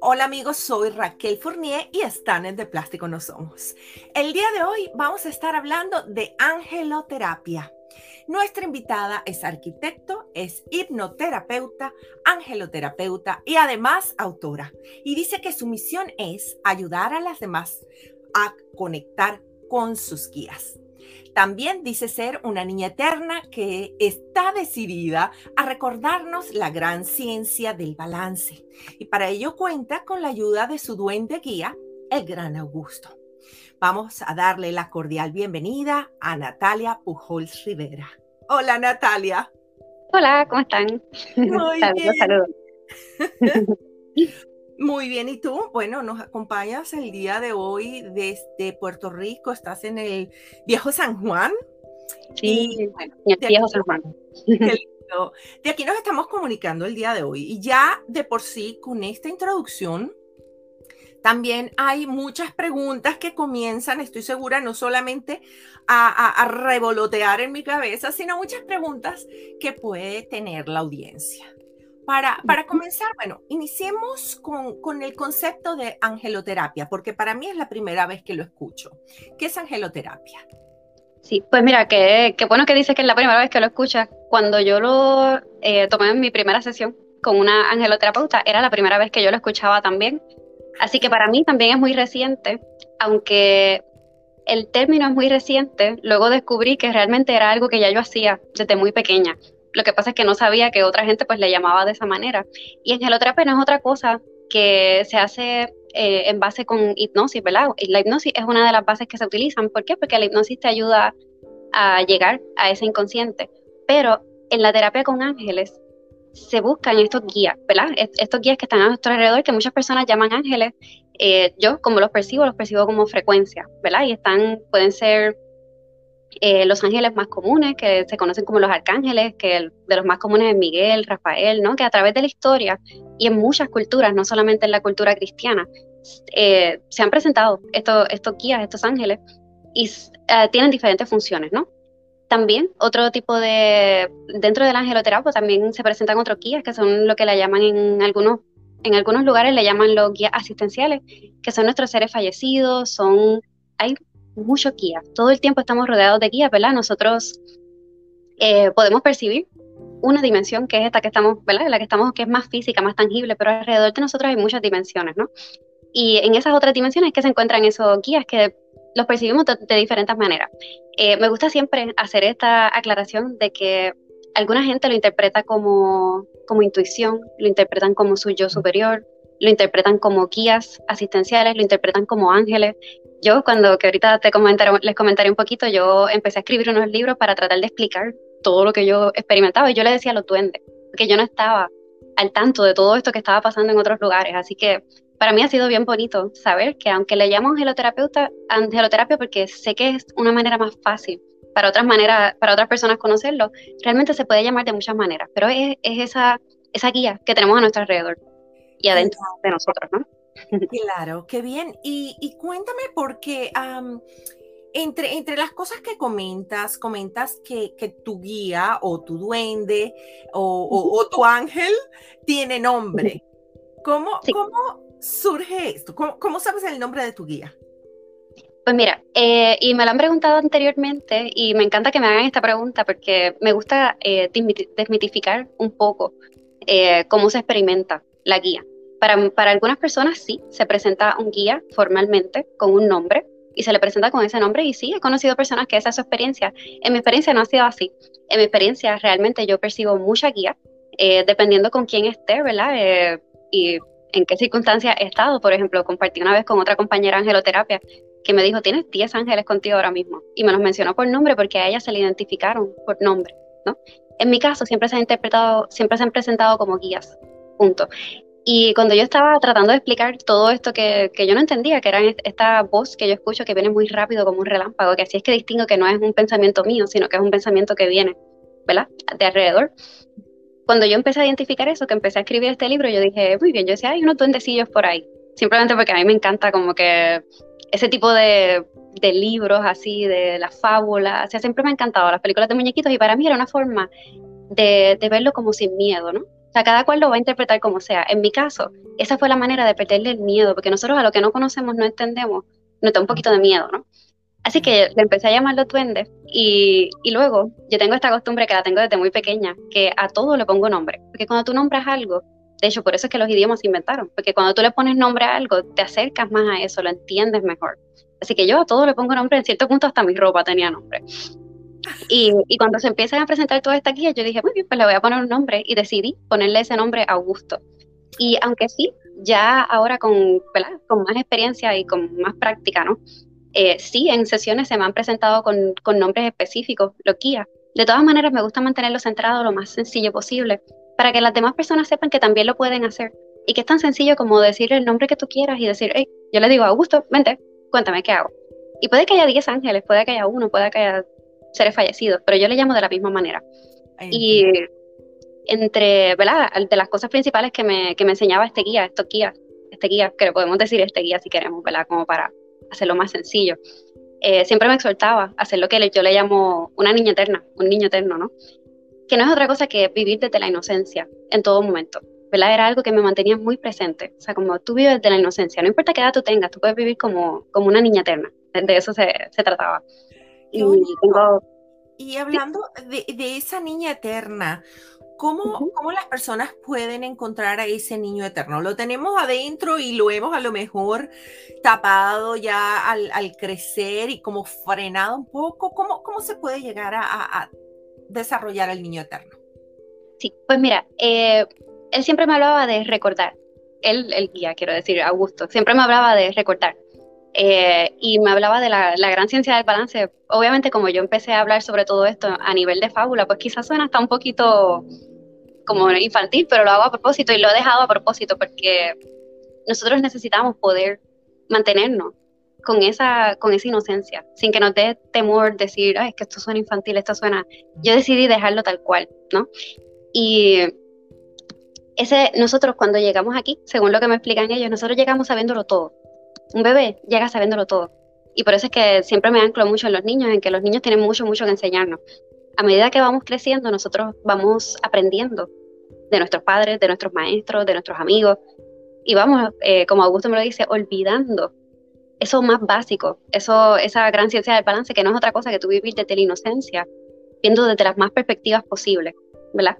Hola amigos, soy Raquel Fournier y están en De Plástico No Somos. El día de hoy vamos a estar hablando de angeloterapia. Nuestra invitada es arquitecto, es hipnoterapeuta, angeloterapeuta y además autora. Y dice que su misión es ayudar a las demás a conectar con sus guías. También dice ser una niña eterna que está decidida a recordarnos la gran ciencia del balance. Y para ello cuenta con la ayuda de su duende guía, el gran Augusto. Vamos a darle la cordial bienvenida a Natalia Pujols Rivera. Hola Natalia. Hola, ¿cómo están? Muy bien. saludos. Muy bien, ¿y tú? Bueno, nos acompañas el día de hoy desde Puerto Rico, estás en el Viejo San Juan. Sí, bueno, el Viejo San Juan. De aquí nos estamos comunicando el día de hoy y ya de por sí con esta introducción también hay muchas preguntas que comienzan, estoy segura, no solamente a, a, revolotear en mi cabeza, sino muchas preguntas que puede tener la audiencia. Para, para comenzar, bueno, iniciemos con, con, el concepto de angeloterapia, porque para mí es la primera vez que lo escucho. ¿Qué es angeloterapia? Sí, pues mira, qué, qué bueno que dices que es la primera vez que lo escuchas. Cuando yo lo eh, tomé en mi primera sesión con una angeloterapeuta, era la primera vez que yo lo escuchaba también. Así que para mí también es muy reciente, aunque el término es muy reciente, luego descubrí que realmente era algo que ya yo hacía desde muy pequeña. Lo que pasa es que no sabía que otra gente pues le llamaba de esa manera. Y angeloterapia no es otra cosa que se hace eh, en base con hipnosis, ¿verdad? La hipnosis es una de las bases que se utilizan. ¿Por qué? Porque la hipnosis te ayuda a llegar a ese inconsciente. Pero en la terapia con ángeles se buscan estos guías, ¿verdad? Estos guías que están a nuestro alrededor, que muchas personas llaman ángeles. Eh, yo, como los percibo, los percibo como frecuencia, ¿verdad? Y están, pueden ser eh, los ángeles más comunes, que se conocen como los arcángeles, que de los más comunes es Miguel, Rafael, ¿no? Que a través de la historia y en muchas culturas, no solamente en la cultura cristiana, eh, se han presentado estos, estos guías, estos ángeles, y eh, tienen diferentes funciones, ¿no? También otro tipo de, dentro del angeloterapia también se presentan otros guías, que son lo que le llaman en algunos, en algunos lugares le llaman los guías asistenciales, que son nuestros seres fallecidos, son, hay mucho guía. Todo el tiempo estamos rodeados de guías, ¿verdad? Nosotros eh, podemos percibir una dimensión que es esta que estamos, ¿verdad? La que estamos, que es más física, más tangible, pero alrededor de nosotros hay muchas dimensiones, ¿no? Y en esas otras dimensiones que se encuentran esos guías que los percibimos de, diferentes maneras. Eh, me gusta siempre hacer esta aclaración de que alguna gente lo interpreta como, como intuición, lo interpretan como su yo superior, lo interpretan como guías asistenciales, lo interpretan como ángeles, yo cuando, que ahorita te comentaré, les comentaré un poquito, yo empecé a escribir unos libros para tratar de explicar todo lo que yo experimentaba y yo le decía a los duendes, porque yo no estaba al tanto de todo esto que estaba pasando en otros lugares, así que para mí ha sido bien bonito saber que aunque le llamo angeloterapeuta, angeloterapia porque sé que es una manera más fácil para otras maneras, para otras personas conocerlo, realmente se puede llamar de muchas maneras, pero es, es esa, esa guía que tenemos a nuestro alrededor y adentro de nosotros, ¿no? Claro, qué bien. Y, cuéntame porque entre, entre las cosas que comentas, comentas que, tu guía o tu duende o, tu ángel tiene nombre. ¿Cómo, ¿cómo surge esto? ¿Cómo, sabes el nombre de tu guía? Pues mira, eh, y me lo han preguntado anteriormente y me encanta que me hagan esta pregunta porque me gusta eh, desmitificar un poco eh, cómo se experimenta la guía. Para, algunas personas sí, se presenta un guía formalmente con un nombre y se le presenta con ese nombre y sí, he conocido personas que esa es su experiencia. En mi experiencia no ha sido así. En mi experiencia realmente yo percibo mucha guía, eh, dependiendo con quién esté, ¿verdad? Eh, y en qué circunstancias he estado. Por ejemplo, compartí una vez con otra compañera angeloterapia que me dijo, tienes 10 ángeles contigo ahora mismo. Y me los mencionó por nombre porque a ella se le identificaron por nombre, ¿no? En mi caso siempre se han interpretado, siempre se han presentado como guías, punto. Y cuando yo estaba tratando de explicar todo esto que, que, yo no entendía, que era esta voz que yo escucho que viene muy rápido como un relámpago, que así es que distingo que no es un pensamiento mío, sino que es un pensamiento que viene, ¿verdad? De alrededor. Cuando yo empecé a identificar eso, que empecé a escribir este libro, yo dije, muy bien, yo decía, hay unos duendecillos por ahí. Simplemente porque a mí me encanta como que ese tipo de, de libros así, de las fábulas, o sea, siempre me han encantado las películas de muñequitos y para mí era una forma de, de verlo como sin miedo, ¿no? O sea, cada cual lo va a interpretar como sea. En mi caso, esa fue la manera de perderle el miedo, porque nosotros a lo que no conocemos, no entendemos, nos da un poquito de miedo, ¿no? Así que le empecé a llamar los y, y, luego yo tengo esta costumbre que la tengo desde muy pequeña, que a todo le pongo nombre, porque cuando tú nombras algo, de hecho por eso es que los idiomas se inventaron, porque cuando tú le pones nombre a algo, te acercas más a eso, lo entiendes mejor. Así que yo a todo le pongo nombre, en cierto punto hasta mi ropa tenía nombre. Y, cuando se empiezan a presentar todas estas guías, yo dije, muy bien, pues le voy a poner un nombre y decidí ponerle ese nombre Augusto. Y aunque sí, ya ahora con, más experiencia y con más práctica, ¿no? Eh, sí, en sesiones se me han presentado con, nombres específicos, loquía. De todas maneras, me gusta mantenerlo centrado lo más sencillo posible para que las demás personas sepan que también lo pueden hacer y que es tan sencillo como decir el nombre que tú quieras y decir, hey, yo le digo, Augusto, vente, cuéntame qué hago. Y puede que haya 10 ángeles, puede que haya uno, puede que haya seres fallecidos, pero yo le llamo de la misma manera. y entre, ¿verdad? De las cosas principales que me, que me enseñaba este guía, estos guías, este guía, que le podemos decir este guía si queremos, ¿verdad? Como para hacerlo más sencillo. Eh, siempre me exhortaba a hacer lo que yo le llamo una niña eterna, un niño eterno, ¿no? Que no es otra cosa que vivir desde la inocencia en todo momento, ¿verdad? Era algo que me mantenía muy presente. O sea, como tú vives desde la inocencia, no importa qué edad tú tengas, tú puedes vivir como, como una niña eterna. De eso se, se trataba. Y, y, hablando de, de, esa niña eterna, ¿Cómo, ¿Cómo, las personas pueden encontrar a ese niño eterno? Lo tenemos adentro y lo hemos a lo mejor tapado ya al, al crecer y como frenado un poco. ¿Cómo, cómo se puede llegar a, a desarrollar el niño eterno? Sí, pues mira, eh, él siempre me hablaba de recordar. Él, el guía, quiero decir, Augusto, siempre me hablaba de recordar. Eh, y me hablaba de la, gran ciencia del balance. Obviamente, como yo empecé a hablar sobre todo esto a nivel de fábula, pues quizás suena hasta un poquito como infantil, pero lo hago a propósito y lo he dejado a propósito porque nosotros necesitamos poder mantenernos con esa, con esa inocencia, sin que nos dé temor decir, es que esto suena infantil, esto suena... Yo decidí dejarlo tal cual, ¿no? Y ese, nosotros cuando llegamos aquí, según lo que me explican ellos, nosotros llegamos sabiéndolo todo. Un bebé llega sabiéndolo todo. Y por eso es que siempre me anclo mucho en los niños, en que los niños tienen mucho, mucho que enseñarnos a medida que vamos creciendo, nosotros vamos aprendiendo de nuestros padres, de nuestros maestros, de nuestros amigos, y vamos, eh, como Augusto me lo dice, olvidando eso más básico, eso, esa gran ciencia del balance, que no es otra cosa que tú vivir desde la inocencia, viendo desde las más perspectivas posibles, ¿verdad?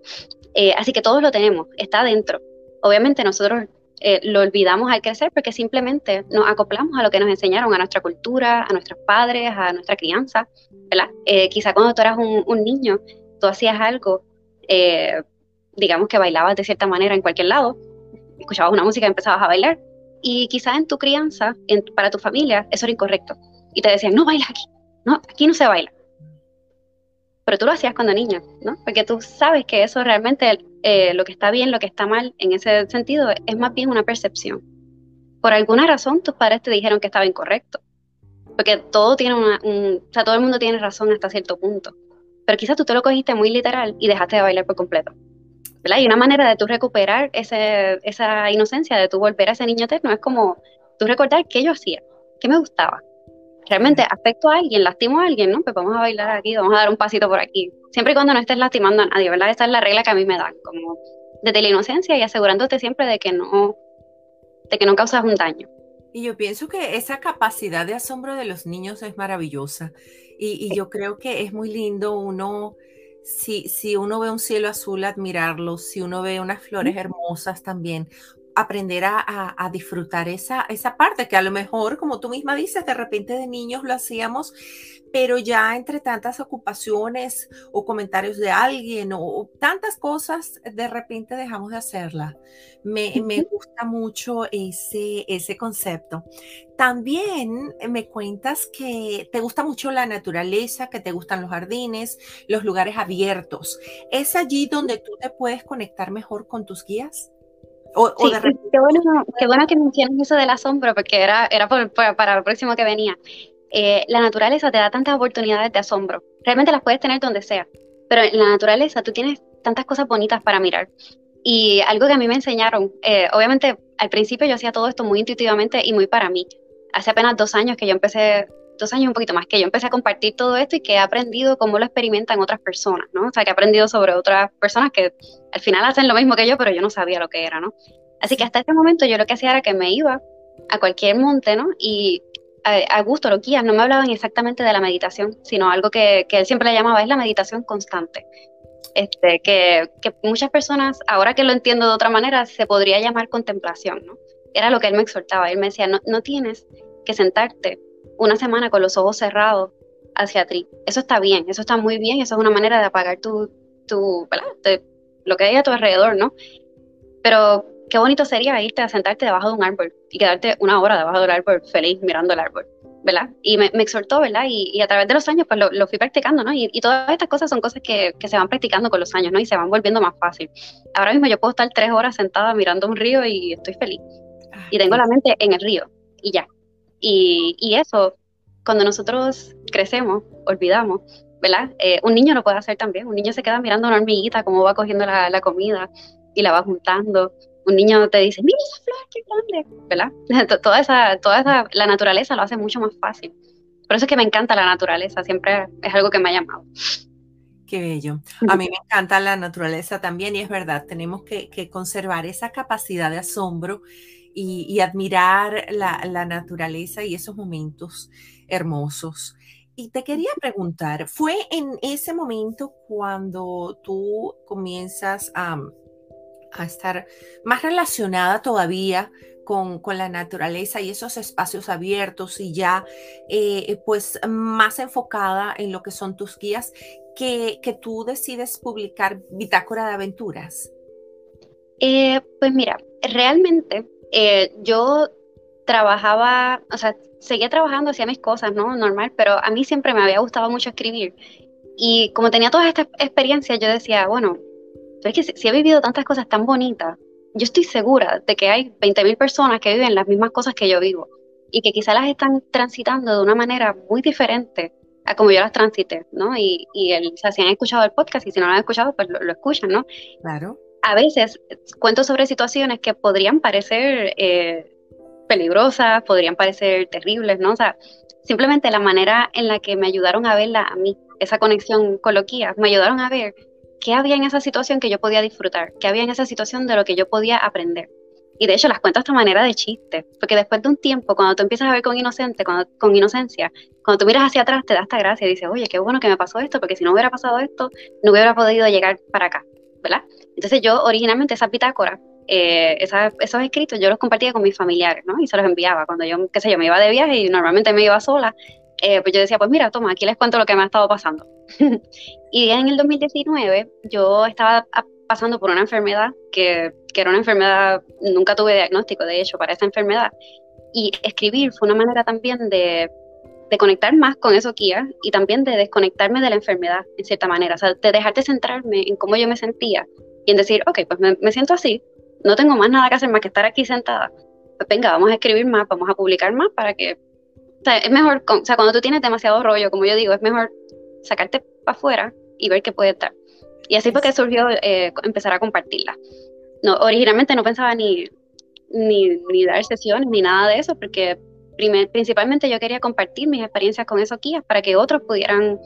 Eh, así que todos lo tenemos, está dentro. Obviamente nosotros eh, lo olvidamos al crecer porque simplemente nos acoplamos a lo que nos enseñaron, a nuestra cultura, a nuestros padres, a nuestra crianza, ¿verdad? Eh, quizá cuando tú eras un, niño, tú hacías algo, eh, digamos que bailabas de cierta manera en cualquier lado, escuchabas una música y empezabas a bailar, y quizás en tu crianza, para tu familia, eso era incorrecto, y te decían, no bailas aquí, no, aquí no se baila pero tú lo hacías cuando niño, ¿no? Porque tú sabes que eso realmente, eh, lo que está bien, lo que está mal, en ese sentido, es más bien una percepción. Por alguna razón, tus padres te dijeron que estaba incorrecto. Porque todo tiene una, un, o sea, todo el mundo tiene razón hasta cierto punto. Pero quizás tú te lo cogiste muy literal y dejaste de bailar por completo. ¿verdad? Y una manera de tú recuperar ese, esa inocencia, de tú volver a ese niño eterno, es como tú recordar qué yo hacía, qué me gustaba, realmente afecto a alguien, lastimo a alguien, ¿no? Pues vamos a bailar aquí, vamos a dar un pasito por aquí. Siempre y cuando no estés lastimando a nadie, ¿verdad? Esa es la regla que a mí me dan, como desde la inocencia y asegurándote siempre de que no, de que no causas un daño. Y yo pienso que esa capacidad de asombro de los niños es maravillosa. Y, y yo creo que es muy lindo uno, si, si uno ve un cielo azul, admirarlo, si uno ve unas flores hermosas también, aprender a, disfrutar esa, esa parte que a lo mejor, como tú misma dices, de repente de niños lo hacíamos, pero ya entre tantas ocupaciones o comentarios de alguien o, tantas cosas, de repente dejamos de hacerla. Me, me, gusta mucho ese, ese concepto. También me cuentas que te gusta mucho la naturaleza, que te gustan los jardines, los lugares abiertos. ¿Es allí donde tú te puedes conectar mejor con tus guías? Qué, bueno, que mencionas eso del asombro, porque era, era para el próximo que venía. Eh, la naturaleza te da tantas oportunidades de asombro. Realmente las puedes tener donde sea, pero en la naturaleza tú tienes tantas cosas bonitas para mirar. Y algo que a mí me enseñaron, eh, obviamente al principio yo hacía todo esto muy intuitivamente y muy para mí. Hace apenas dos años que yo empecé dos años un poquito más, que yo empecé a compartir todo esto y que he aprendido cómo lo experimentan otras personas, ¿no? O sea, que he aprendido sobre otras personas que al final hacen lo mismo que yo, pero yo no sabía lo que era, ¿no? Así que hasta ese momento yo lo que hacía era que me iba a cualquier monte, ¿no? Y a, gusto, lo guías no me hablaban exactamente de la meditación, sino algo que, que él siempre le llamaba es la meditación constante. Este, que, que, muchas personas, ahora que lo entiendo de otra manera, se podría llamar contemplación, ¿no? Era lo que él me exhortaba. Él me decía, no, no tienes que sentarte una semana con los ojos cerrados hacia ti. Eso está bien, eso está muy bien, eso es una manera de apagar tu, tu ¿verdad? lo que hay a tu alrededor, ¿no? Pero qué bonito sería irte a sentarte debajo de un árbol y quedarte una hora debajo del árbol feliz mirando el árbol. ¿verdad? Y me, exhortó, ¿verdad? Y, a través de los años, pues lo, fui practicando, ¿no? Y, todas estas cosas son cosas que, se van practicando con los años, ¿no? Y se van volviendo más fácil. Ahora mismo yo puedo estar tres horas sentada mirando un río y estoy feliz. y tengo la mente en el río y ya. Y, eso, cuando nosotros crecemos, olvidamos, ¿verdad? Eh, un niño lo puede hacer también. Un niño se queda mirando una hormiguita, cómo va cogiendo la, la comida y la va juntando un niño te dice, mira esa flor, qué grande, ¿verdad? toda esa, toda esa, la naturaleza lo hace mucho más fácil. Por eso es que me encanta la naturaleza, siempre es algo que me ha llamado. Qué bello. A mí me encanta la naturaleza también y es verdad, tenemos que, conservar esa capacidad de asombro y, admirar la, la, naturaleza y esos momentos hermosos. Y te quería preguntar, ¿fue en ese momento cuando tú comienzas a a estar más relacionada todavía con, con, la naturaleza y esos espacios abiertos y ya eh, pues más enfocada en lo que son tus guías que, que tú decides publicar Bitácora de Aventuras? Eh, pues mira, realmente eh, yo trabajaba, o sea, seguía trabajando, hacía mis cosas, ¿no? Normal, pero a mí siempre me había gustado mucho escribir. Y como tenía toda esta experiencia, yo decía, bueno, que si, he vivido tantas cosas tan bonitas, yo estoy segura de que hay 20.000 personas que viven las mismas cosas que yo vivo y que quizás las están transitando de una manera muy diferente a como yo las transité, ¿no? Y, y el, o sea, si han escuchado el podcast y si no lo han escuchado, pues lo, escuchan, ¿no? Claro. A veces cuento sobre situaciones que podrían parecer eh, peligrosas, podrían parecer terribles, ¿no? O sea, simplemente la manera en la que me ayudaron a verla a mí, esa conexión con me ayudaron a ver qué había en esa situación que yo podía disfrutar, qué había en esa situación de lo que yo podía aprender. Y de hecho las cuento de esta manera de chiste, porque después de un tiempo, cuando tú empiezas a ver con inocente, con inocencia, cuando tú miras hacia atrás, te da esta gracia y dices, oye, qué bueno que me pasó esto, porque si no hubiera pasado esto, no hubiera podido llegar para acá, ¿verdad? Entonces yo originalmente esa bitácora, eh, esos escritos, yo los compartía con mis familiares, ¿no? Y se los enviaba cuando yo, qué sé yo, me iba de viaje y normalmente me iba sola, eh, pues yo decía, pues mira, toma, aquí les cuento lo que me ha estado pasando. y en el 2019 yo estaba pasando por una enfermedad que, que, era una enfermedad, nunca tuve diagnóstico de hecho para esa enfermedad. Y escribir fue una manera también de, de conectar más con eso Kia y también de desconectarme de la enfermedad en cierta manera, o sea, de dejarte centrarme en cómo yo me sentía y en decir, ok, pues me, me siento así, no tengo más nada que hacer más que estar aquí sentada. Pues venga, vamos a escribir más, vamos a publicar más para que o sea, es mejor, o sea, cuando tú tienes demasiado rollo, como yo digo, es mejor sacarte para afuera y ver qué puede estar. Y así fue que surgió eh, empezar a compartirla. No, originalmente no pensaba ni, ni, dar sesiones ni nada de eso, porque principalmente yo quería compartir mis experiencias con esos guías para que otros pudieran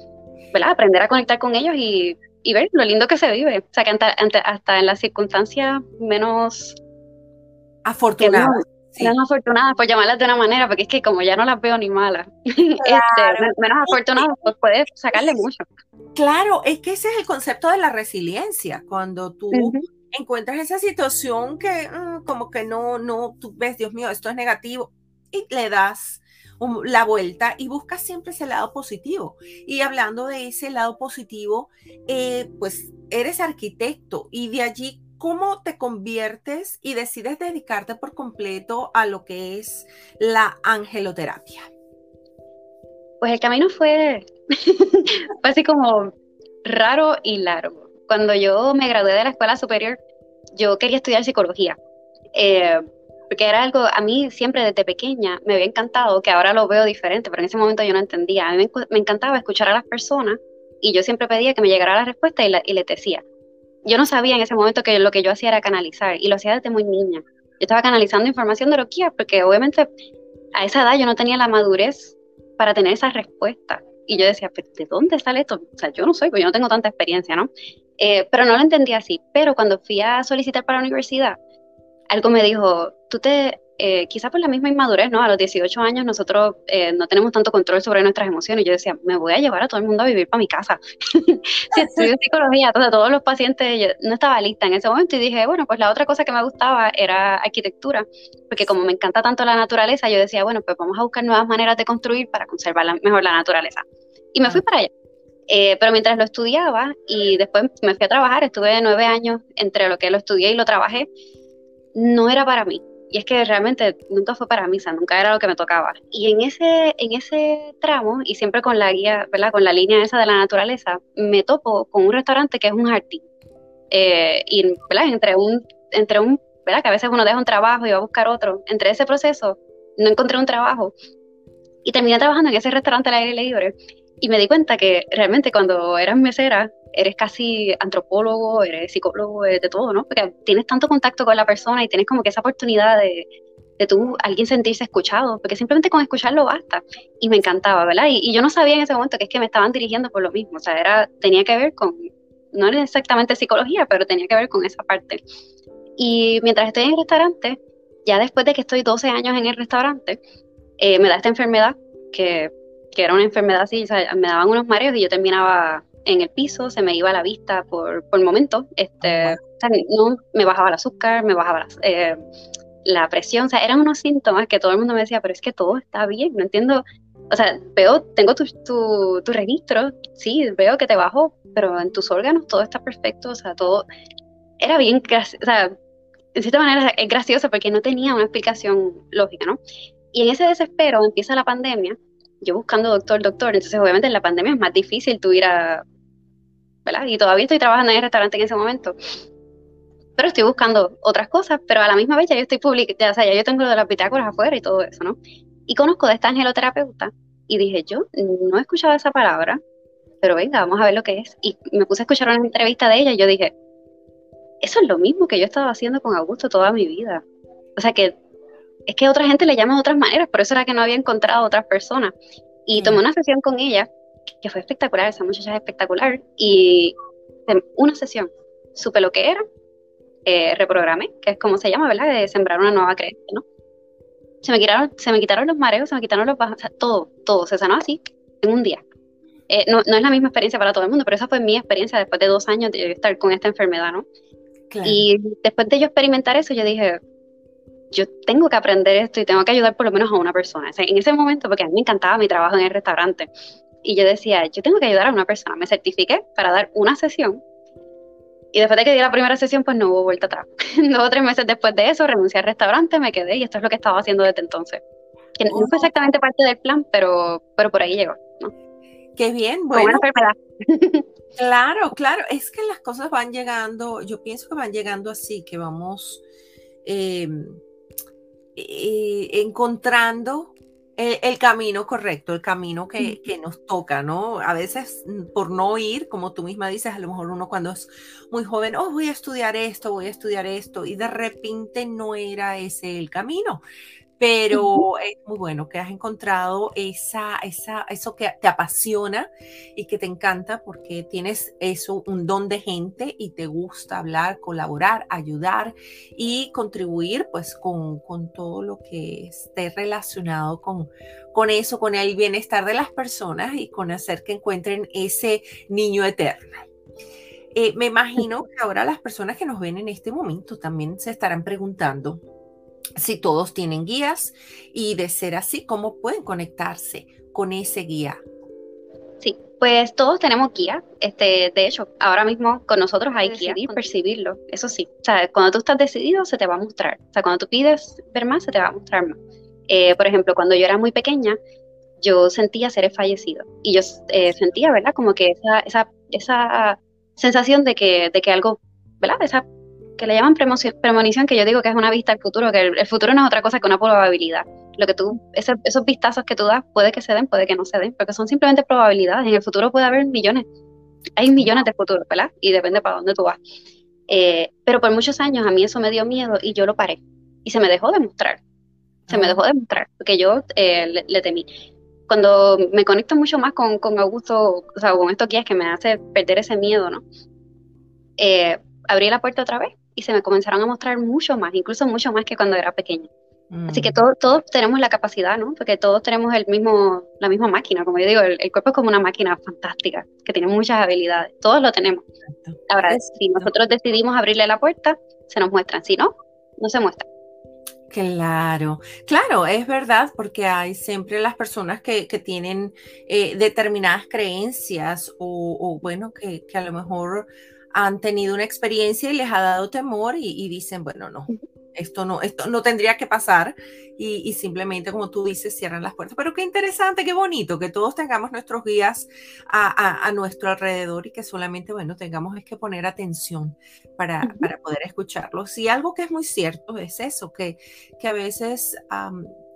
¿verdad? aprender a conectar con ellos y, y ver lo lindo que se vive. O sea, que hasta, en las circunstancias menos afortunadas menos afortunadas, por llamarlas de una manera, porque es que como ya no las veo ni malas, este, menos afortunadas, pues puedes sacarle mucho. Claro, es que ese es el concepto de la resiliencia, cuando tú encuentras esa situación que mm, como que no, no, tú ves, Dios mío, esto es negativo, le das la vuelta y buscas siempre ese lado positivo. Y hablando de ese lado positivo, eh, pues eres arquitecto y de allí ¿Cómo te conviertes y decides dedicarte por completo a lo que es la angeloterapia? Pues el camino fue, así como raro y largo. Cuando yo me gradué de la escuela superior, yo quería estudiar psicología. Eh, porque era algo, a mí siempre desde pequeña me había encantado, que ahora lo veo diferente, pero en ese momento yo no entendía. A mí me, encantaba escuchar a las personas y yo siempre pedía que me llegara la respuesta y, y les decía, yo no sabía en ese momento que lo que yo hacía era canalizar y lo hacía desde muy niña. Yo estaba canalizando información de Roquía porque obviamente a esa edad yo no tenía la madurez para tener esa respuesta. Y yo decía, ¿de dónde sale esto? O sea, yo no soy, porque yo no tengo tanta experiencia, ¿no? Eh, pero no lo entendía así. Pero cuando fui a solicitar para la universidad, algo me dijo, tú te, eh, quizá por la misma inmadurez, ¿no? A los 18 años nosotros eh, no tenemos tanto control sobre nuestras emociones. Yo decía, me voy a llevar a todo el mundo a vivir para mi casa. si estudio psicología, entonces todos los pacientes, yo no estaba lista en ese momento y dije, bueno, pues la otra cosa que me gustaba era arquitectura, porque como me encanta tanto la naturaleza, yo decía, bueno, pues vamos a buscar nuevas maneras de construir para conservar mejor la naturaleza. Y me fui para allá. Eh, pero mientras lo estudiaba y después me fui a trabajar, estuve nueve años entre lo que lo estudié y lo trabajé, no era para mí y es que realmente nunca fue para misa, nunca era lo que me tocaba. Y en ese, en ese tramo, y siempre con la guía, ¿verdad? Con la línea esa de la naturaleza, me topo con un restaurante que es un jardín. Eh, y, ¿verdad? Entre un, entre un, ¿verdad? Que a veces uno deja un trabajo y va a buscar otro. Entre ese proceso, no encontré un trabajo. Y terminé trabajando en ese restaurante al aire libre. Y me di cuenta que realmente cuando eras mesera, eres casi antropólogo, eres psicólogo, de todo, ¿no? Porque tienes tanto contacto con la persona y tienes como que esa oportunidad de, de tú, alguien sentirse escuchado, porque simplemente con escucharlo basta. Y me encantaba, ¿verdad? Y, yo no sabía en ese momento que es que me estaban dirigiendo por lo mismo, o sea, era, tenía que ver con, no era exactamente psicología, pero tenía que ver con esa parte. Y mientras estoy en el restaurante, ya después de que estoy 12 años en el restaurante, eh, me da esta enfermedad, que, que, era una enfermedad así, o sea, me daban unos mareos y yo terminaba en el piso, se me iba la vista por, por momento, este, no, me bajaba el azúcar, me bajaba la, eh, la, presión, o sea, eran unos síntomas que todo el mundo me decía, pero es que todo está bien, no entiendo, o sea, veo, tengo tu, tu, tu registro, sí, veo que te bajó, pero en tus órganos todo está perfecto, o sea, todo era bien, o sea, en cierta manera es gracioso porque no tenía una explicación lógica, ¿no? Y en ese desespero empieza la pandemia, yo buscando doctor, doctor, entonces obviamente en la pandemia es más difícil tú ir a, y todavía estoy trabajando en el restaurante en ese momento. Pero estoy buscando otras cosas, pero a la misma vez ya yo estoy publicando, o sea, ya yo tengo lo de las bitácoras afuera y todo eso, ¿no? Y conozco de esta angeloterapeuta y dije, yo no he escuchado esa palabra, pero venga, vamos a ver lo que es. Y me puse a escuchar una entrevista de ella y yo dije, eso es lo mismo que yo he estado haciendo con Augusto toda mi vida. O sea que es que otra gente le llama de otras maneras, por eso era que no había encontrado otras personas. Y tomé una sesión con ella que fue espectacular, esa muchacha es espectacular, y una sesión supe lo que era, eh, reprogramé, que es como se llama, ¿verdad? De sembrar una nueva creencia, ¿no? Se me quitaron, se me quitaron los mareos, se me quitaron los bajos, o sea, todo, todo, se sanó así, en un día. Eh, no, no, es la misma experiencia para todo el mundo, pero esa fue mi experiencia después de dos años de estar con esta enfermedad, ¿no? Y después de yo experimentar eso, yo dije, yo tengo que aprender esto y tengo que ayudar por lo menos a una persona. O sea, en ese momento, porque a mí me encantaba mi trabajo en el restaurante, y yo decía, yo tengo que ayudar a una persona. Me certifiqué para dar una sesión. Y después de que di la primera sesión, pues no hubo vuelta atrás. Dos o tres meses después de eso, renuncié al restaurante, me quedé y esto es lo que estaba haciendo desde entonces. Que no fue exactamente parte del plan, pero, pero por ahí llegó. ¿no? Qué bien, bueno. claro, claro, es que las cosas van llegando, yo pienso que van llegando así, que vamos eh, eh, encontrando el, camino correcto, el camino que, que, nos toca, ¿no? A veces mm, por no ir, como tú misma dices, a lo mejor uno cuando es muy joven, oh, voy a estudiar esto, voy a estudiar esto, y de repente no era ese el camino pero es muy bueno que has encontrado esa, esa, eso que te apasiona y que te encanta porque tienes eso, un don de gente y te gusta hablar, colaborar, ayudar y contribuir pues con, con todo lo que esté relacionado con, con eso, con el bienestar de las personas y con hacer que encuentren ese niño eterno. Eh, me imagino que ahora las personas que nos ven en este momento también se estarán preguntando, si todos tienen guías y de ser así, ¿cómo pueden conectarse con ese guía? Sí, pues todos tenemos guía. Este, de hecho, ahora mismo con nosotros hay guía y percibirlo. Eso sí, o sea, cuando tú estás decidido se te va a mostrar. O sea, cuando tú pides ver más, se te va a mostrar más. Eh, por ejemplo, cuando yo era muy pequeña, yo sentía seres fallecidos y yo eh, sentía, ¿verdad? Como que esa, esa, esa sensación de que, de que algo, ¿verdad? Esa que le llaman premonición, que yo digo que es una vista al futuro, que el, futuro no es otra cosa que una probabilidad. Lo que tú, esos vistazos que tú das, puede que se den, puede que no se den, porque son simplemente probabilidades. En el futuro puede haber millones, hay millones de futuros, ¿verdad? Y depende para dónde tú vas. Eh, pero por muchos años a mí eso me dio miedo y yo lo paré. Y se me dejó de mostrar. Se me dejó de mostrar, porque yo eh, le, temí. cuando me conecto mucho más con, con Augusto, o sea, con estos guías que me hace perder ese miedo, ¿no? Eh, abrí la puerta otra vez y se me comenzaron a mostrar mucho más, incluso mucho más que cuando era pequeña. Así que mm. todos tenemos la capacidad, ¿no? Porque todos tenemos el mismo, la misma máquina, como yo digo, el, cuerpo es como una máquina fantástica, que tiene muchas habilidades, todos lo tenemos. Ahora, si nosotros decidimos abrirle la puerta, se nos muestran, si no, no se muestran. Claro, claro, es verdad, porque hay siempre las personas que, tienen eh, determinadas creencias o, bueno, que, a lo mejor han tenido una experiencia y les ha dado temor y, y dicen, bueno, no, esto no, esto no tendría que pasar y, simplemente, como tú dices, cierran las puertas. Pero qué interesante, qué bonito que todos tengamos nuestros guías a, nuestro alrededor y que solamente, bueno, tengamos es que poner atención para, para poder escucharlos. Y algo que es muy cierto es eso, que, que a veces...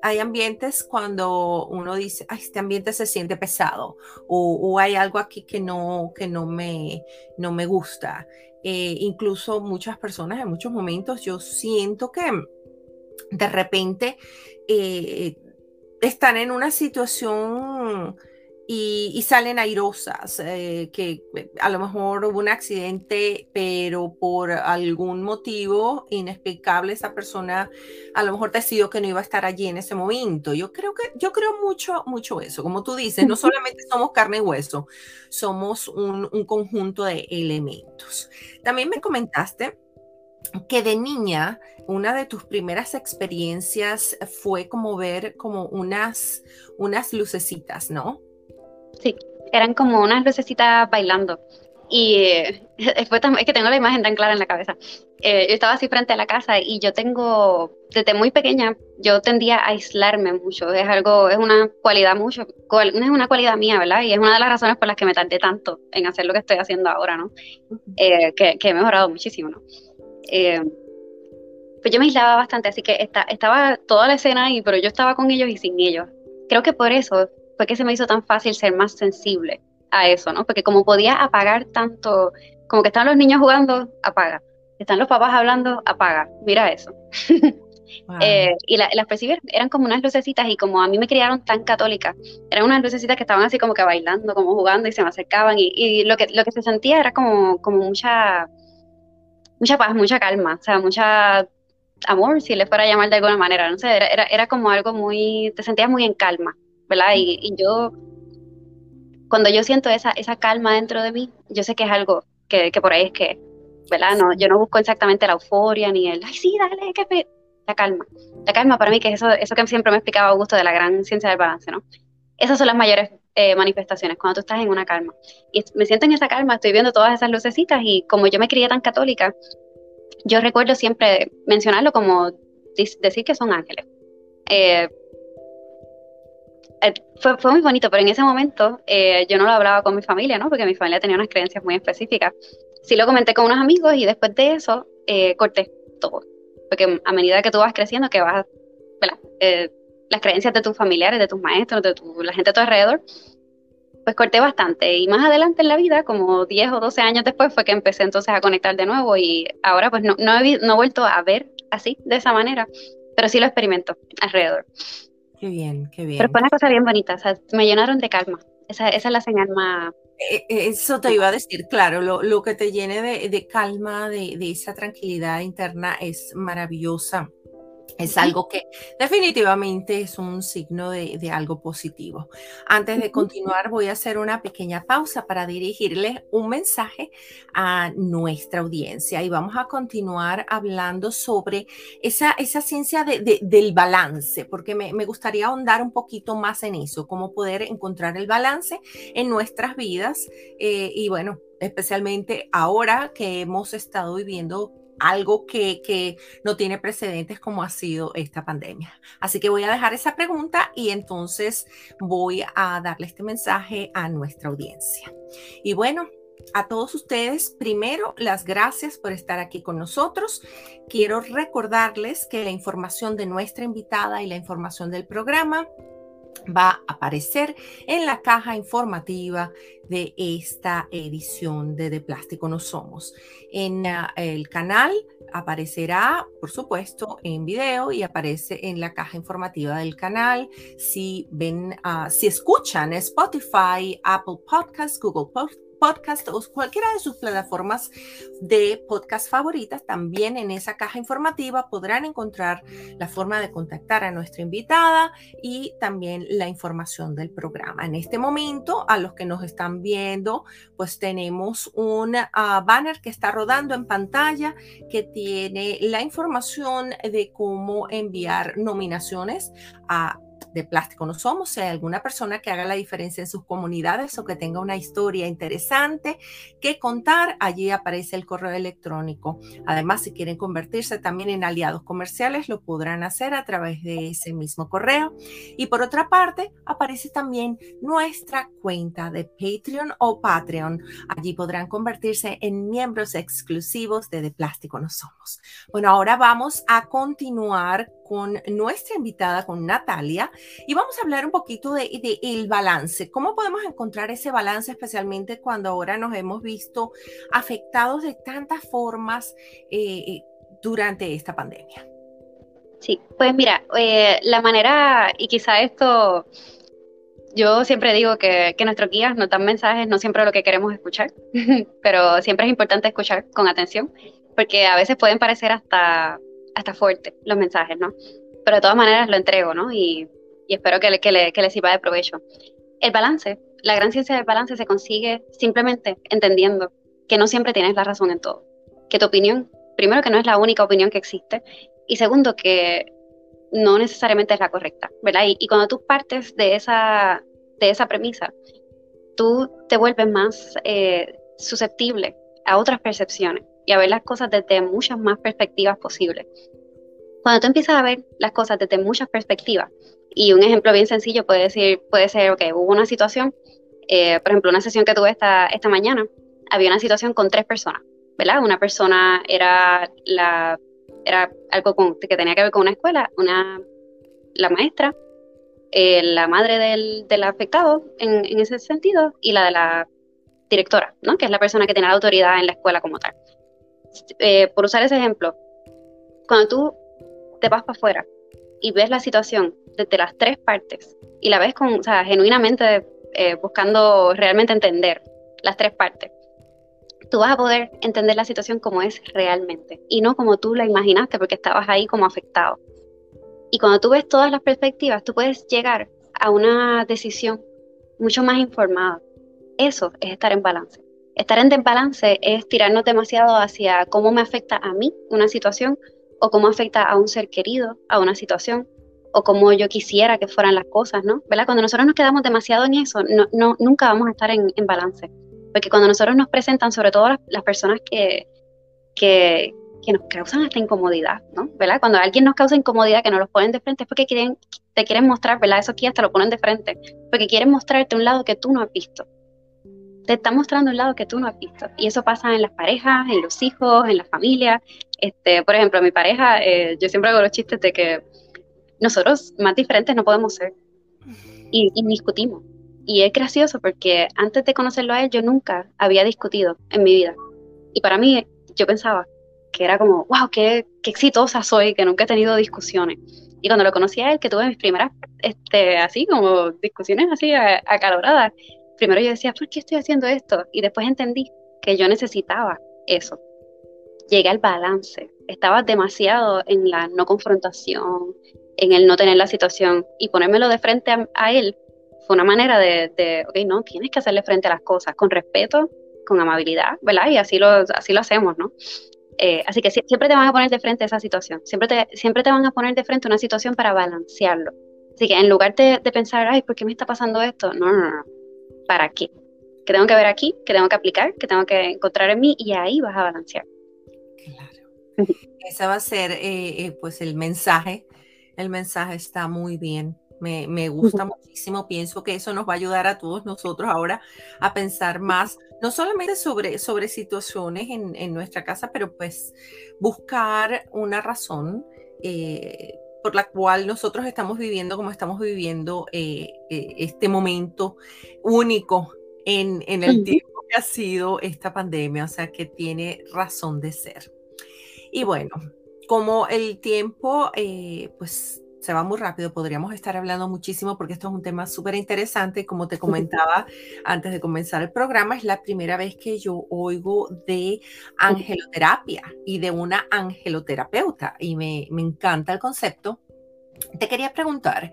hay ambientes cuando uno dice, este ambiente se siente pesado o, hay algo aquí que no, que no me, no me gusta. Eh, incluso muchas personas en muchos momentos yo siento que de repente eh, están en una situación y, salen airosas, eh, que a lo mejor hubo un accidente, pero por algún motivo inexplicable esa persona a lo mejor decidió que no iba a estar allí en ese momento. Yo creo que yo creo mucho mucho eso, como tú dices, no solamente somos carne y hueso, somos un, un conjunto de elementos. También me comentaste que de niña una de tus primeras experiencias fue como ver como unas unas lucecitas, ¿no? Sí, eran como unas lucecitas bailando. Y eh, es que tengo la imagen tan clara en la cabeza. Eh, yo estaba así frente a la casa y yo tengo, desde muy pequeña, yo tendía a aislarme mucho. Es algo, es una cualidad mucho, es una cualidad mía, ¿verdad? Y es una de las razones por las que me tardé tanto en hacer lo que estoy haciendo ahora, ¿no? Eh, que, he mejorado muchísimo, ¿no? pues yo me aislaba bastante, así que estaba toda la escena ahí, pero yo estaba con ellos y sin ellos. Creo que por eso fue que se me hizo tan fácil ser más sensible a eso, ¿no? Porque como podía apagar tanto, como que están los niños jugando, apaga. Están los papás hablando, apaga. Mira eso. Eh, y las percibí, eran como unas lucecitas y como a mí me criaron tan católica, eran unas lucecitas que estaban así como que bailando, como jugando y se me acercaban y, lo, que, lo que se sentía era como, como mucha, mucha paz, mucha calma, o sea, mucha amor, si le fuera a llamar de alguna manera, no sé, era, era, era como algo muy, te sentías muy en calma. ¿Verdad? Y, yo, cuando yo siento esa, esa calma dentro de mí, yo sé que es algo que, por ahí es que, ¿verdad? No, yo no busco exactamente la euforia ni el, ay, sí, dale, que la calma. La calma para mí, que es eso, eso que siempre me explicaba Augusto de la gran ciencia del balance, ¿no? Esas son las mayores eh, manifestaciones, cuando tú estás en una calma. Y me siento en esa calma, estoy viendo todas esas lucecitas y como yo me crié tan católica, yo recuerdo siempre mencionarlo como decir que son ángeles. Eh, fue, fue, muy bonito, pero en ese momento eh, yo no lo hablaba con mi familia, ¿no? Porque mi familia tenía unas creencias muy específicas. Sí lo comenté con unos amigos y después de eso eh, corté todo. Porque a medida que tú vas creciendo, que vas, eh, las creencias de tus familiares, de tus maestros, de tu, la gente a tu alrededor, pues corté bastante. Y más adelante en la vida, como 10 o 12 años después, fue que empecé entonces a conectar de nuevo y ahora pues no, no he vuelto a ver así, de esa manera, pero sí lo experimento alrededor. Qué bien, qué bien. Pero fue una cosa bien bonita, o sea, me llenaron de calma. Esa, esa es la señal más... E, e, eso te iba a decir, claro, lo, lo que te llene de, de calma, de, de, esa tranquilidad interna es maravillosa. Es algo que definitivamente es un signo de, algo positivo. Antes de continuar, voy a hacer una pequeña pausa para dirigirles un mensaje a nuestra audiencia y vamos a continuar hablando sobre esa, esa ciencia del balance, porque me, gustaría ahondar un poquito más en eso, cómo poder encontrar el balance en nuestras vidas eh, y bueno, especialmente ahora que hemos estado viviendo algo que, no tiene precedentes como ha sido esta pandemia. Así que voy a dejar esa pregunta y entonces voy a darle este mensaje a nuestra audiencia. Y bueno, a todos ustedes, primero, las gracias por estar aquí con nosotros. Quiero recordarles que la información de nuestra invitada y la información del programa va a aparecer en la caja informativa de esta edición de De Plástico No Somos. En ah, el canal aparecerá, por supuesto, en video y aparece en la caja informativa del canal. Si ven, ah, si escuchan Spotify, Apple Podcasts, Google Podcasts, podcast o cualquiera de sus plataformas de podcast favoritas, también en esa caja informativa podrán encontrar la forma de contactar a nuestra invitada y también la información del programa. En este momento, a los que nos están viendo, pues tenemos un ah, banner que está rodando en pantalla que tiene la información de cómo enviar nominaciones a de plástico no somos. Hay alguna persona que haga la diferencia en sus comunidades o que tenga una historia interesante que contar, allí aparece el correo electrónico. Además, si quieren convertirse también en aliados comerciales, lo podrán hacer a través de ese mismo correo. Y por otra parte, aparece también nuestra cuenta de Patreon o Patreon. Allí podrán convertirse en miembros exclusivos de De Plástico No Somos. Bueno, ahora vamos a continuar con nuestra invitada, con Natalia, y vamos a hablar un poquito de, el balance. ¿Cómo podemos encontrar ese balance, especialmente cuando ahora nos hemos visto afectados de tantas formas eh, durante esta pandemia? Sí, pues mira, eh, la manera, y quizá esto, yo siempre digo que, que nuestros guías nos dan mensajes, no siempre lo que queremos escuchar, pero siempre es importante escuchar con atención, porque a veces pueden parecer hasta hasta fuerte los mensajes, ¿no? Pero de todas maneras lo entrego, ¿no? Y, espero que le, que, sirva de provecho. El balance, la gran ciencia del balance se consigue simplemente entendiendo que no siempre tienes la razón en todo. Que tu opinión, primero que no es la única opinión que existe, y segundo que no necesariamente es la correcta, ¿verdad? Y, cuando tú partes de esa, de esa premisa, tú te vuelves más eh, susceptible a otras percepciones y a ver las cosas desde muchas más perspectivas posibles. Cuando tú empiezas a ver las cosas desde muchas perspectivas, y un ejemplo bien sencillo puede, decir, puede ser, ok, hubo una situación, eh, por ejemplo, una sesión que tuve esta, esta mañana, había una situación con tres personas, ¿verdad? Una persona era, la, era algo que tenía que ver con una escuela, una, la maestra, eh, la madre del, del afectado en, en, ese sentido y la de la directora, ¿no? que es la persona que tiene la autoridad en la escuela como tal. Eh, por usar ese ejemplo, cuando tú te vas para afuera y ves la situación desde las tres partes y la ves con, o sea, genuinamente eh, buscando realmente entender las tres partes, tú vas a poder entender la situación como es realmente y no como tú la imaginaste porque estabas ahí como afectado. Y cuando tú ves todas las perspectivas, tú puedes llegar a una decisión mucho más informada. Eso es estar en balance. Estar en desbalance es tirarnos demasiado hacia cómo me afecta a mí una situación o cómo afecta a un ser querido a una situación o cómo yo quisiera que fueran las cosas, ¿no? ¿Verdad? Cuando nosotros nos quedamos demasiado en eso, no, nunca vamos a estar en, balance. Porque cuando nosotros nos presentan, sobre todo las, personas que, que, nos causan esta incomodidad, ¿no? ¿Verdad? Cuando alguien nos causa incomodidad, que nos los ponen de frente, es porque quieren, te quieren mostrar, ¿verdad? Eso aquí hasta lo ponen de frente, porque quieren mostrarte un lado que tú no has visto te está mostrando un lado que tú no has visto. Y eso pasa en las parejas, en los hijos, en la familia. Este, por ejemplo, mi pareja, eh, yo siempre hago los chistes de que nosotros más diferentes no podemos ser. Y, y, discutimos. Y es gracioso porque antes de conocerlo a él, yo nunca había discutido en mi vida. Y para mí, yo pensaba que era como, wow, qué, qué exitosa soy, que nunca he tenido discusiones. Y cuando lo conocí a él, que tuve mis primeras, este, así como discusiones así acaloradas, primero yo decía, ¿por qué estoy haciendo esto? Y después entendí que yo necesitaba eso. Llegué al balance. Estaba demasiado en la no confrontación, en el no tener la situación y ponérmelo de frente a, él fue una manera de, de, ok, no, tienes que hacerle frente a las cosas con respeto, con amabilidad, ¿verdad? Y así lo, así lo hacemos, ¿no? Eh, así que siempre te van a poner de frente a esa situación, siempre te, siempre te van a poner de frente a una situación para balancearlo. Así que en lugar de, de pensar, ay, ¿por qué me está pasando esto? No, no, no, para qué. Que tengo que ver aquí, que tengo que aplicar, que tengo que encontrar en mí y ahí vas a balancear. Claro. Ese va a ser eh, eh, pues el mensaje. El mensaje está muy bien. Me, me gusta muchísimo. Pienso que eso nos va a ayudar a todos nosotros ahora a pensar más, no solamente sobre, sobre situaciones en, en nuestra casa, pero pues buscar una razón eh, por la cual nosotros estamos viviendo como estamos viviendo eh, eh, este momento único en, el tiempo que ha sido esta pandemia, o sea que tiene razón de ser. Y bueno, como el tiempo eh, pues se va muy rápido, podríamos estar hablando muchísimo porque esto es un tema súper interesante. Como te comentaba antes de comenzar el programa, es la primera vez que yo oigo de angeloterapia y de una angeloterapeuta y me, me encanta el concepto. Te quería preguntar,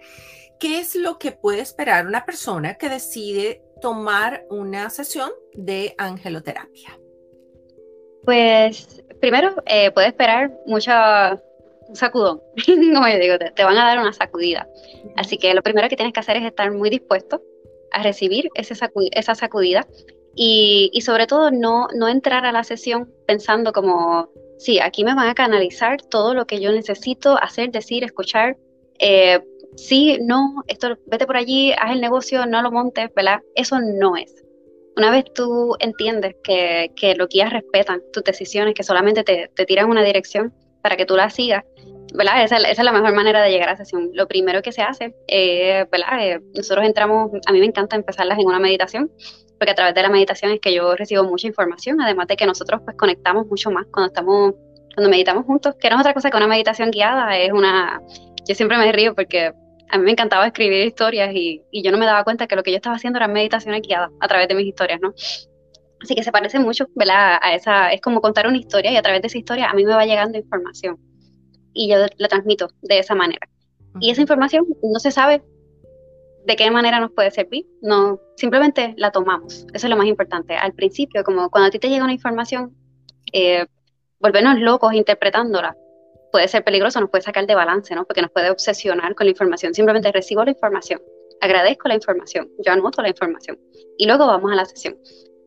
¿qué es lo que puede esperar una persona que decide tomar una sesión de angeloterapia? Pues primero eh, puede esperar mucha un sacudón, como yo digo, te, van a dar una sacudida. Así que lo primero que tienes que hacer es estar muy dispuesto a recibir ese esa sacudida y, y, sobre todo no, no entrar a la sesión pensando como, sí, aquí me van a canalizar todo lo que yo necesito hacer, decir, escuchar. Eh, sí, no, esto, vete por allí, haz el negocio, no lo montes, ¿verdad? Eso no es. Una vez tú entiendes que, que los guías respetan tus decisiones, que solamente te, te tiran una dirección para que tú la sigas, ¿verdad? Esa, es la mejor manera de llegar a sesión. Lo primero que se hace, ¿verdad? Eh, nosotros entramos, a mí me encanta empezarlas en una meditación, porque a través de la meditación es que yo recibo mucha información, además de que nosotros pues conectamos mucho más cuando estamos, cuando meditamos juntos, que no es otra cosa que una meditación guiada, es una, yo siempre me río porque a mí me encantaba escribir historias y, y yo no me daba cuenta que lo que yo estaba haciendo era meditaciones guiadas a través de mis historias, ¿no? Así que se parece mucho, ¿verdad? A esa, es como contar una historia y a través de esa historia a mí me va llegando información y yo la transmito de esa manera. Y esa información no se sabe de qué manera nos puede servir, no, simplemente la tomamos. Eso es lo más importante. Al principio, como cuando a ti te llega una información, eh, volvernos locos interpretándola puede ser peligroso, nos puede sacar de balance, ¿no? Porque nos puede obsesionar con la información. Simplemente recibo la información, agradezco la información, yo anoto la información y luego vamos a la sesión.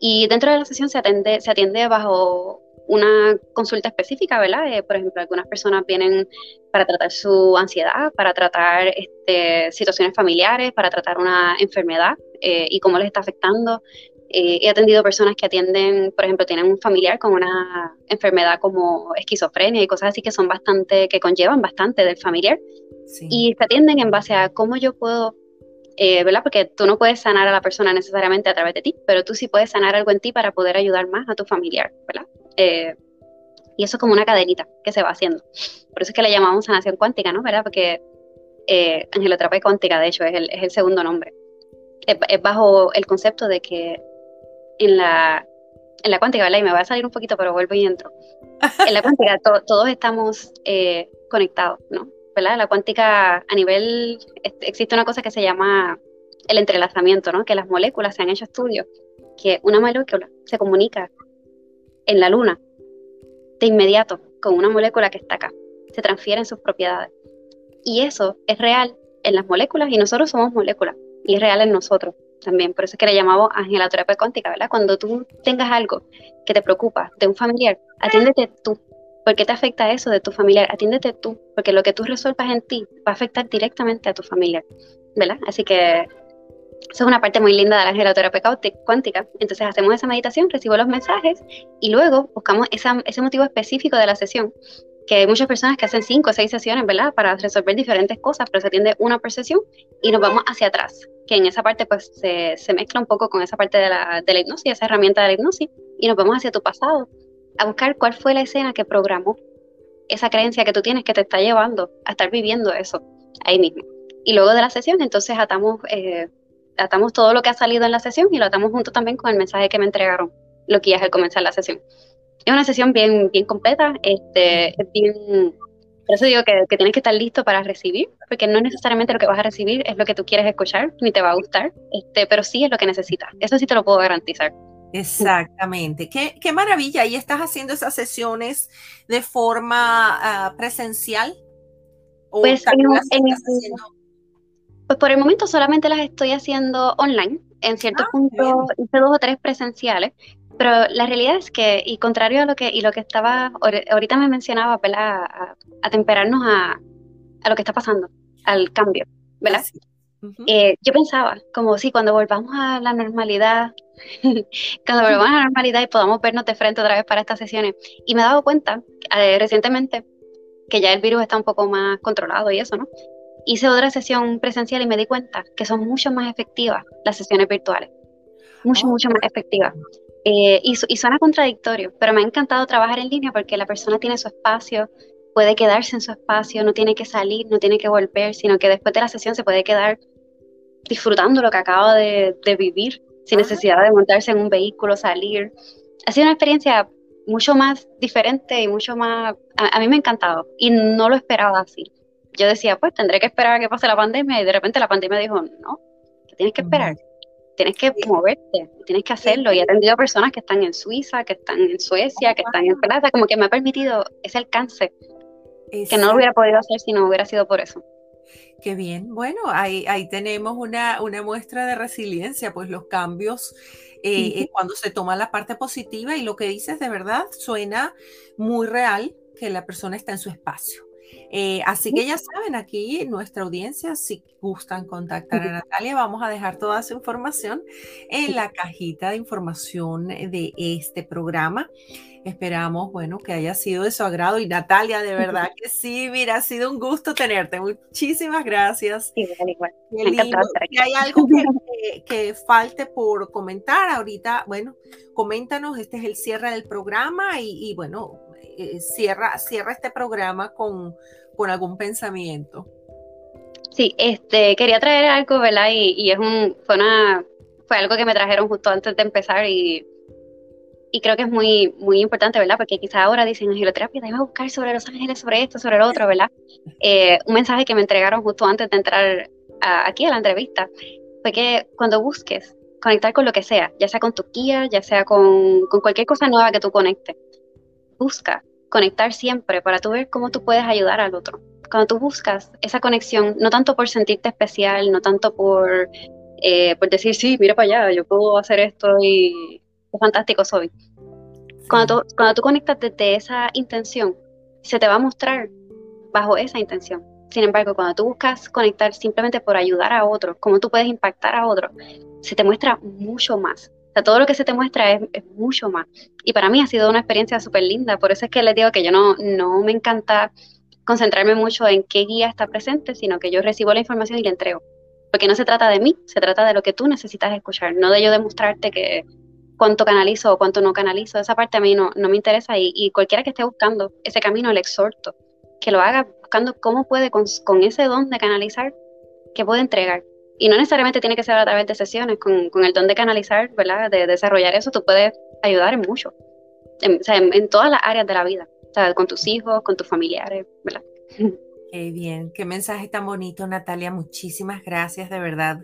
Y dentro de la sesión se atiende, se atiende bajo una consulta específica, ¿verdad? Eh, por ejemplo, algunas personas vienen para tratar su ansiedad, para tratar este, situaciones familiares, para tratar una enfermedad eh, y cómo les está afectando. Eh, he atendido personas que atienden, por ejemplo, tienen un familiar con una enfermedad como esquizofrenia y cosas así que son bastante, que conllevan bastante del familiar. Y se atienden en base a cómo yo puedo ¿verdad? Porque tú no puedes sanar a la persona necesariamente a través de ti, pero tú sí puedes sanar algo en ti para poder ayudar más a tu familiar, ¿verdad? Eh, y eso es como una cadenita que se va haciendo. Por eso es que le llamamos sanación cuántica, ¿no? ¿Verdad? Porque eh, angeloterapia cuántica, de hecho, es el, es el segundo nombre. Es, bajo el concepto de que en la, en la cuántica, ¿verdad? Y me va a salir un poquito, pero vuelvo y entro. En la cuántica todos estamos eh, conectados, ¿no? La cuántica a nivel, existe una cosa que se llama el entrelazamiento, ¿no? Que las moléculas se han hecho estudios, que una molécula se comunica en la Luna, de inmediato, con una molécula que está acá. Se transfieren sus propiedades. Y eso es real en las moléculas y nosotros somos moléculas. Y es real en nosotros también. Por eso es que le llamamos angelaterapia cuántica, ¿verdad? Cuando tú tengas algo que te preocupa de un familiar, atiéndete tú. ¿Por qué te afecta eso de tu familiar? Atiéndete tú, porque lo que tú resuelvas en ti va a afectar directamente a tu familiar, ¿verdad? Así que eso es una parte muy linda de la angeloterapia cuántica. Entonces hacemos esa meditación, recibo los mensajes y luego buscamos ese motivo específico de la sesión. Que hay muchas personas que hacen cinco o seis sesiones, ¿verdad? Para resolver diferentes cosas, pero se atiende una por sesión y nos vamos hacia atrás. Que en esa parte pues se, se mezcla un poco con esa parte de la, de la hipnosis, esa herramienta de la hipnosis, y nos vamos hacia tu pasado, a buscar cuál fue la escena que programó esa creencia que tú tienes que te está llevando a estar viviendo eso ahí mismo. Y luego de la sesión, entonces atamos eh, atamos todo lo que ha salido en la sesión y lo atamos junto también con el mensaje que me entregaron lo que es al comenzar la sesión. Es una sesión bien, bien completa, este, es bien, por eso digo que, que, tienes que estar listo para recibir, porque no necesariamente lo que vas a recibir es lo que tú quieres escuchar, ni te va a gustar, este, pero sí es lo que necesitas. Eso sí te lo puedo garantizar. Exactamente. Qué, qué maravilla. ¿Y estás haciendo esas sesiones de forma uh, presencial? ¿O pues en, en. Pues por el momento solamente las estoy haciendo online. En ciertos ah, puntos hice dos o tres presenciales, pero la realidad es que, y contrario a lo que, y lo que estaba, ahorita me mencionaba, ¿verdad? A, a temperarnos a, a, lo que está pasando, al cambio, ¿verdad? eh, yo pensaba, como si cuando volvamos a la normalidad, cuando volvamos a la normalidad y podamos vernos de frente otra vez para estas sesiones, y me he dado cuenta eh, recientemente que ya el virus está un poco más controlado y eso, ¿no? Hice otra sesión presencial y me di cuenta que son mucho más efectivas las sesiones virtuales. Mucho, mucho más efectivas. Eh, y, y suena contradictorio, pero me ha encantado trabajar en línea porque la persona tiene su espacio, puede quedarse en su espacio, no tiene que salir, no tiene que volver, sino que después de la sesión se puede quedar disfrutando lo que acaba de, vivir, sin necesidad de montarse en un vehículo, salir. Ha sido una experiencia mucho más diferente y mucho más... A, mí me ha encantado y no lo esperaba así. Yo decía, pues tendré que esperar a que pase la pandemia y de repente la pandemia dijo, no, tienes que esperar, tienes que moverte, tienes que hacerlo. Y he atendido a personas que están en Suiza, que están en Suecia, que están en Plata, como que me ha permitido ese alcance que no lo hubiera podido hacer si no hubiera sido por eso. Qué bien. Bueno, ahí, ahí tenemos una, una, muestra de resiliencia, pues los cambios, eh, cuando se toma la parte positiva y lo que dices de verdad suena muy real que la persona está en su espacio. Eh, así que ya saben, aquí nuestra audiencia, si gustan contactar a Natalia, vamos a dejar toda su información en la cajita de información de este programa. Esperamos, bueno, que haya sido de su agrado. Y Natalia, de verdad que sí, mira, ha sido un gusto tenerte. Muchísimas gracias. Igual, igual. Si hay algo que, falte por comentar ahorita, bueno, coméntanos, este es el cierre del programa y, bueno, eh, cierra, cierra este programa con, con algún pensamiento. Sí, este, quería traer algo, ¿verdad? Y, y es un, fue una, fue algo que me trajeron justo antes de empezar y y creo que es muy, muy importante, ¿verdad? Porque quizá ahora dicen angeloterapia, déjame buscar sobre los ángeles, sobre esto, sobre lo otro, ¿verdad? Eh, un mensaje que me entregaron justo antes de entrar aquí a la entrevista fue que cuando busques conectar con lo que sea, ya sea con tu guía, ya sea con, con cualquier cosa nueva que tú conectes, busca conectar siempre para tú ver cómo tú puedes ayudar al otro. Cuando tú buscas esa conexión, no tanto por sentirte especial, no tanto por, eh, por decir, sí, mira para allá, yo puedo hacer esto y, fantástico soy. Cuando tú, cuando tú conectas desde esa intención, se te va a mostrar bajo esa intención. Sin embargo, cuando tú buscas conectar simplemente por ayudar a otros, cómo tú puedes impactar a otros, se te muestra mucho más. O sea, todo lo que se te muestra es, mucho más. Y para mí ha sido una experiencia súper linda. Por eso es que les digo que yo no, no me encanta concentrarme mucho en qué guía está presente, sino que yo recibo la información y la entrego. Porque no se trata de mí, se trata de lo que tú necesitas escuchar, no de yo demostrarte que, cuánto canalizo o cuánto no canalizo. Esa parte a mí no, no me interesa y, cualquiera que esté buscando ese camino, le exhorto que lo haga buscando cómo puede con, ese don de canalizar, que puede entregar. Y no necesariamente tiene que ser a través de sesiones, con, con el don de canalizar, ¿verdad? De desarrollar eso, tú puedes ayudar en mucho, en, o sea, en, todas las áreas de la vida, o sea, con tus hijos, con tus familiares, ¿verdad? Qué bien, qué mensaje tan bonito, Natalia. Muchísimas gracias de verdad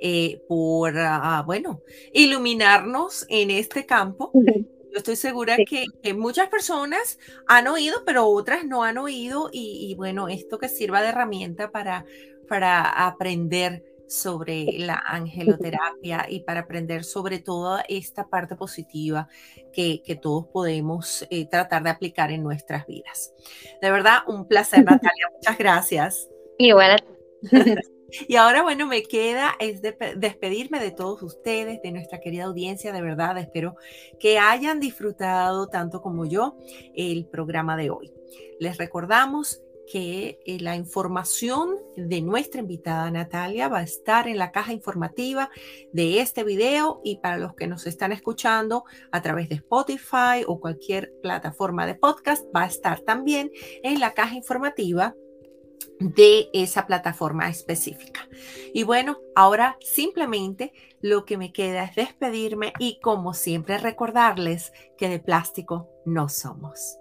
eh, por, ah, bueno, iluminarnos en este campo. Yo estoy segura que, muchas personas han oído, pero otras no han oído y, bueno, esto que sirva de herramienta para, para aprender sobre la angeloterapia y para aprender sobre toda esta parte positiva que, todos podemos eh, tratar de aplicar en nuestras vidas. De verdad, un placer, Natalia. Muchas gracias. Igual. Y ahora, bueno, me queda es despedirme de todos ustedes, de nuestra querida audiencia. De verdad, espero que hayan disfrutado tanto como yo el programa de hoy. Les recordamos que eh, la información de nuestra invitada Natalia va a estar en la caja informativa de este video y para los que nos están escuchando a través de Spotify o cualquier plataforma de podcast va a estar también en la caja informativa de esa plataforma específica. Y bueno, ahora simplemente lo que me queda es despedirme y como siempre recordarles que de plástico no somos.